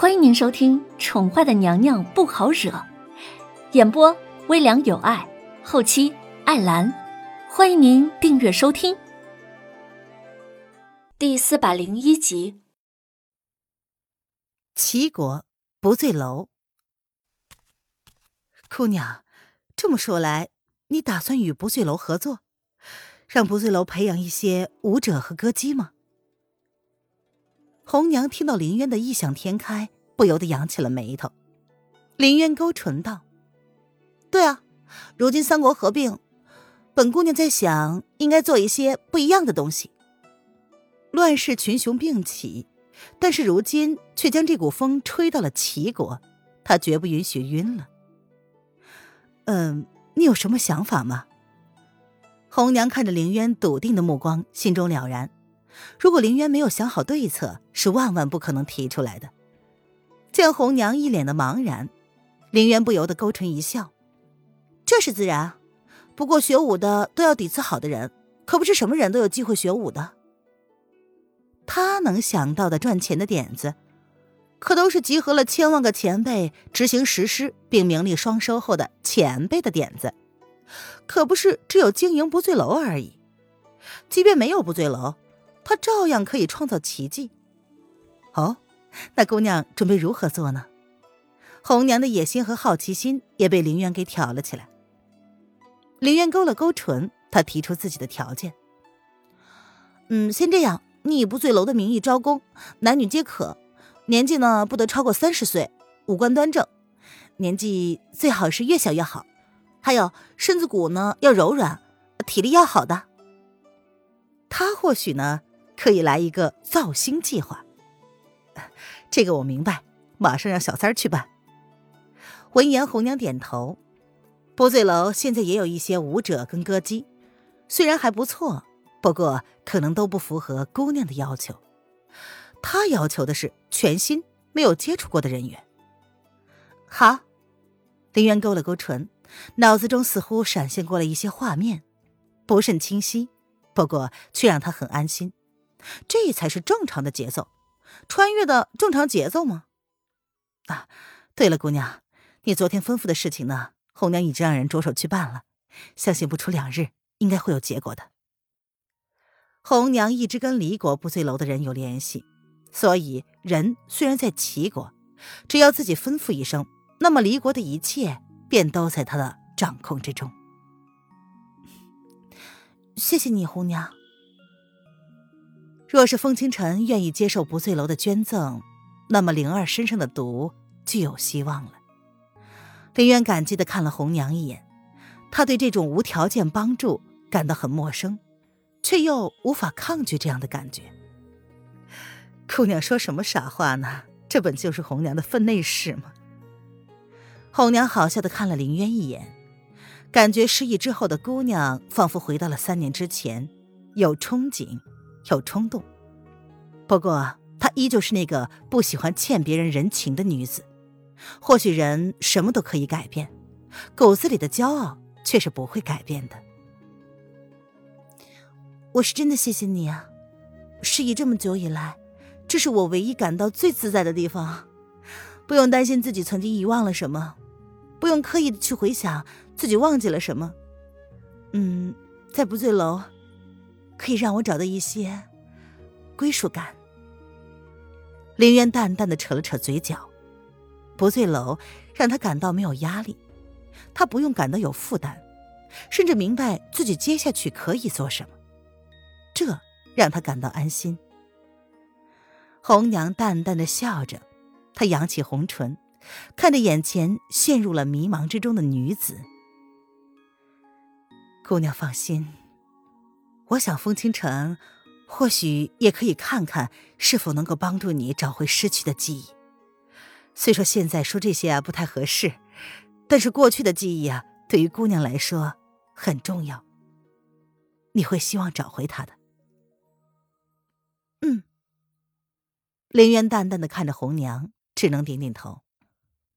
欢迎您收听《宠坏的娘娘不好惹》，演播微凉有爱，后期艾兰。欢迎您订阅收听。第四百零一集，齐国不醉楼。姑娘，这么说来，你打算与不醉楼合作，让不醉楼培养一些舞者和歌姬吗？红娘听到林渊的异想天开，不由得扬起了眉头。林渊勾唇道：“对啊，如今三国合并，本姑娘在想，应该做一些不一样的东西。乱世群雄并起，但是如今却将这股风吹到了齐国，她绝不允许晕了。嗯，你有什么想法吗？”红娘看着林渊笃定的目光，心中了然。如果林渊没有想好对策，是万万不可能提出来的。见红娘一脸的茫然，林渊不由得勾唇一笑：“这是自然，不过学武的都要底子好的人，可不是什么人都有机会学武的。他能想到的赚钱的点子，可都是集合了千万个前辈执行实施并名利双收后的前辈的点子，可不是只有经营不醉楼而已。即便没有不醉楼。”他照样可以创造奇迹。哦，那姑娘准备如何做呢？红娘的野心和好奇心也被林渊给挑了起来。林渊勾了勾唇，他提出自己的条件。嗯，先这样，你以不醉楼的名义招工，男女皆可，年纪呢不得超过三十岁，五官端正，年纪最好是越小越好，还有身子骨呢要柔软，体力要好的。他或许呢。可以来一个造星计划，这个我明白，马上让小三儿去办。闻言，红娘点头。波醉楼现在也有一些舞者跟歌姬，虽然还不错，不过可能都不符合姑娘的要求。她要求的是全新、没有接触过的人员。好，林渊勾了勾唇，脑子中似乎闪现过了一些画面，不甚清晰，不过却让他很安心。这才是正常的节奏，穿越的正常节奏吗？啊，对了，姑娘，你昨天吩咐的事情呢？红娘已经让人着手去办了，相信不出两日，应该会有结果的。红娘一直跟离国不醉楼的人有联系，所以人虽然在齐国，只要自己吩咐一声，那么离国的一切便都在他的掌控之中。谢谢你，红娘。若是风清晨愿意接受不醉楼的捐赠，那么灵儿身上的毒就有希望了。林渊感激的看了红娘一眼，他对这种无条件帮助感到很陌生，却又无法抗拒这样的感觉。姑娘说什么傻话呢？这本就是红娘的分内事嘛。红娘好笑的看了林渊一眼，感觉失忆之后的姑娘仿佛回到了三年之前，有憧憬。有冲动，不过她依旧是那个不喜欢欠别人人情的女子。或许人什么都可以改变，骨子里的骄傲却是不会改变的。我是真的谢谢你啊！失忆这么久以来，这是我唯一感到最自在的地方，不用担心自己曾经遗忘了什么，不用刻意的去回想自己忘记了什么。嗯，在不醉楼。可以让我找到一些归属感。林渊淡淡的扯了扯嘴角，不醉楼让他感到没有压力，他不用感到有负担，甚至明白自己接下去可以做什么，这让他感到安心。红娘淡淡的笑着，她扬起红唇，看着眼前陷入了迷茫之中的女子，姑娘放心。我想，风清晨或许也可以看看是否能够帮助你找回失去的记忆。虽说现在说这些啊不太合适，但是过去的记忆啊，对于姑娘来说很重要。你会希望找回他的。嗯。林渊淡淡的看着红娘，只能点点头。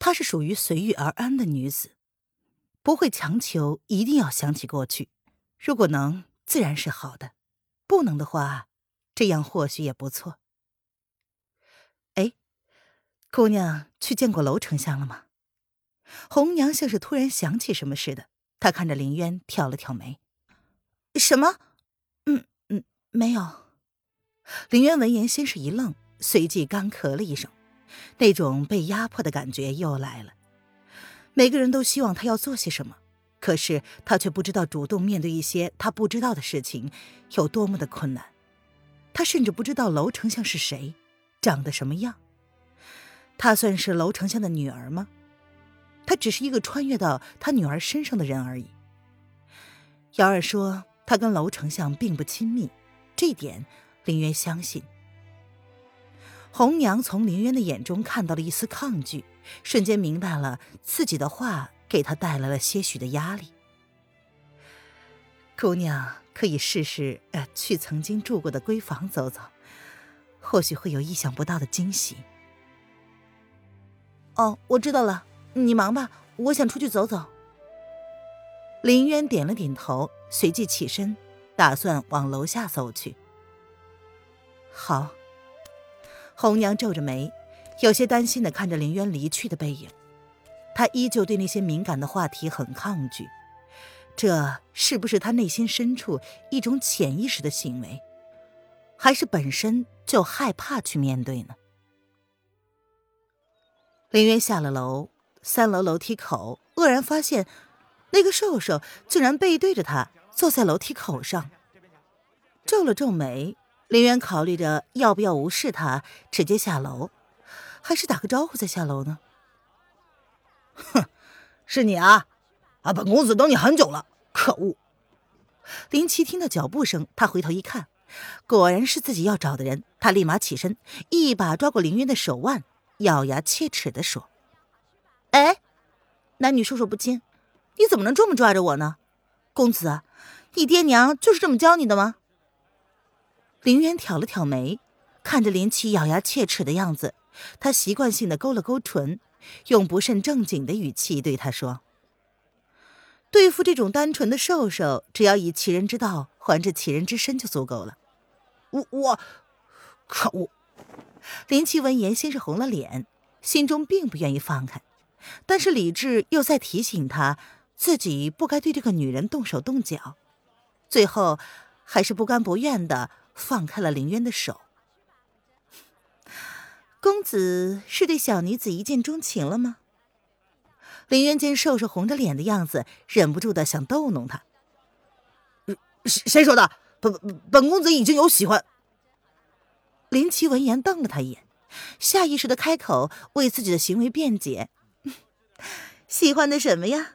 她是属于随遇而安的女子，不会强求一定要想起过去。如果能。自然是好的，不能的话，这样或许也不错。哎，姑娘去见过娄丞相了吗？红娘像是突然想起什么似的，她看着林渊挑了挑眉：“什么？嗯嗯，没有。”林渊闻言先是一愣，随即干咳了一声，那种被压迫的感觉又来了。每个人都希望他要做些什么，可是他却不知道主动面对一些他不知道的事情有多么的困难。他甚至不知道楼丞相是谁，长得什么样。他算是楼丞相的女儿吗？他只是一个穿越到他女儿身上的人而已。瑶儿说他跟楼丞相并不亲密，这点林渊相信。红娘从林渊的眼中看到了一丝抗拒，瞬间明白了自己的话给他带来了些许的压力。姑娘可以试试呃去曾经住过的闺房走走，或许会有意想不到的惊喜。哦，我知道了，你忙吧，我想出去走走。林渊点了点头，随即起身，打算往楼下走去。好。红娘皱着眉，有些担心的看着林渊离去的背影。他依旧对那些敏感的话题很抗拒，这是不是他内心深处一种潜意识的行为，还是本身就害怕去面对呢？林渊下了楼，三楼楼梯口，愕然发现，那个瘦瘦竟然背对着他坐在楼梯口上。皱了皱眉，林渊考虑着要不要无视他，直接下楼，还是打个招呼再下楼呢？哼，是你啊！啊，本公子等你很久了，可恶！林奇听到脚步声，他回头一看，果然是自己要找的人，他立马起身，一把抓过林渊的手腕。咬牙切齿的说：“哎，男女授受不亲，你怎么能这么抓着我呢？公子，你爹娘就是这么教你的吗？”林渊挑了挑眉，看着林七咬牙切齿的样子，他习惯性的勾了勾唇，用不甚正经的语气对他说：“对付这种单纯的兽兽，只要以其人之道还治其人之身就足够了。”我我，可恶！林奇闻言，先是红了脸，心中并不愿意放开，但是理智又在提醒他，自己不该对这个女人动手动脚，最后还是不甘不愿的放开了林渊的手。公子是对小女子一见钟情了吗？林渊见瘦瘦红着脸的样子，忍不住的想逗弄他。谁谁说的？本本公子已经有喜欢。林奇闻言瞪了他一眼，下意识的开口为自己的行为辩解：“ 喜欢的什么呀？”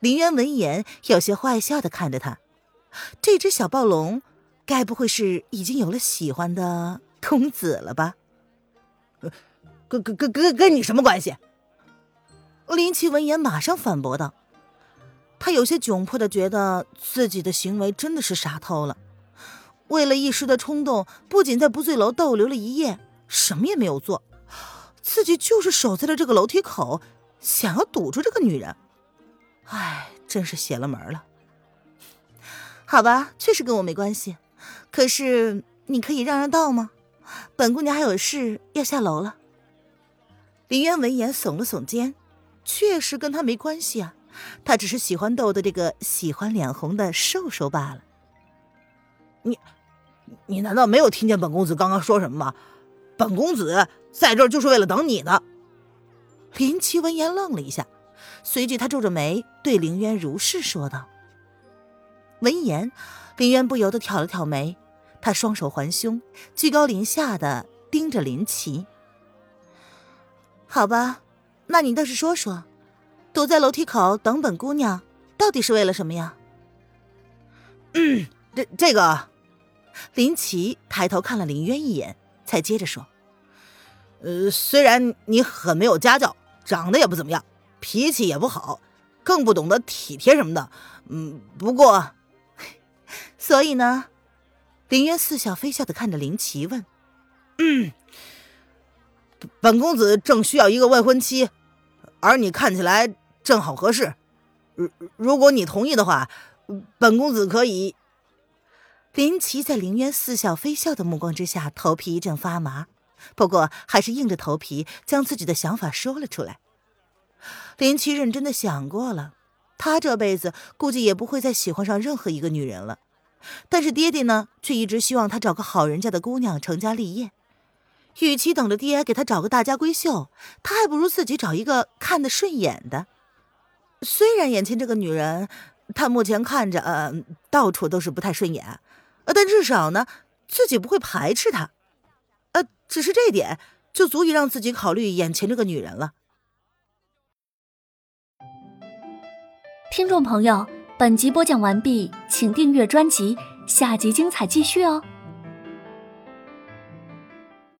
林渊闻言有些坏笑的看着他，这只小暴龙该不会是已经有了喜欢的公子了吧？跟跟跟跟跟你什么关系？林奇闻言马上反驳道，他有些窘迫的觉得自己的行为真的是傻透了。为了一时的冲动，不仅在不醉楼逗留了一夜，什么也没有做，自己就是守在了这个楼梯口，想要堵住这个女人。唉，真是邪了门了。好吧，确实跟我没关系，可是你可以让让道吗？本姑娘还有事要下楼了。林渊闻言耸了耸肩，确实跟他没关系啊，他只是喜欢逗的这个喜欢脸红的瘦瘦罢了。你。你难道没有听见本公子刚刚说什么吗？本公子在这儿就是为了等你的。林奇闻言愣了一下，随即他皱着眉对林渊如是说道。闻言，林渊不由得挑了挑眉，他双手环胸，居高临下的盯着林奇。好吧，那你倒是说说，躲在楼梯口等本姑娘，到底是为了什么呀？嗯，这这个。林奇抬头看了林渊一眼，才接着说：“呃，虽然你很没有家教，长得也不怎么样，脾气也不好，更不懂得体贴什么的。嗯，不过，所以呢？”林渊似笑非笑的看着林奇问：“嗯，本公子正需要一个未婚妻，而你看起来正好合适。如如果你同意的话，本公子可以。”林奇在林渊似笑非笑的目光之下，头皮一阵发麻，不过还是硬着头皮将自己的想法说了出来。林奇认真的想过了，他这辈子估计也不会再喜欢上任何一个女人了。但是爹爹呢，却一直希望他找个好人家的姑娘成家立业。与其等着爹给他找个大家闺秀，他还不如自己找一个看得顺眼的。虽然眼前这个女人，他目前看着呃到处都是不太顺眼，呃，但至少呢，自己不会排斥她。呃，只是这一点就足以让自己考虑眼前这个女人了。听众朋友，本集播讲完毕，请订阅专辑，下集精彩继续哦。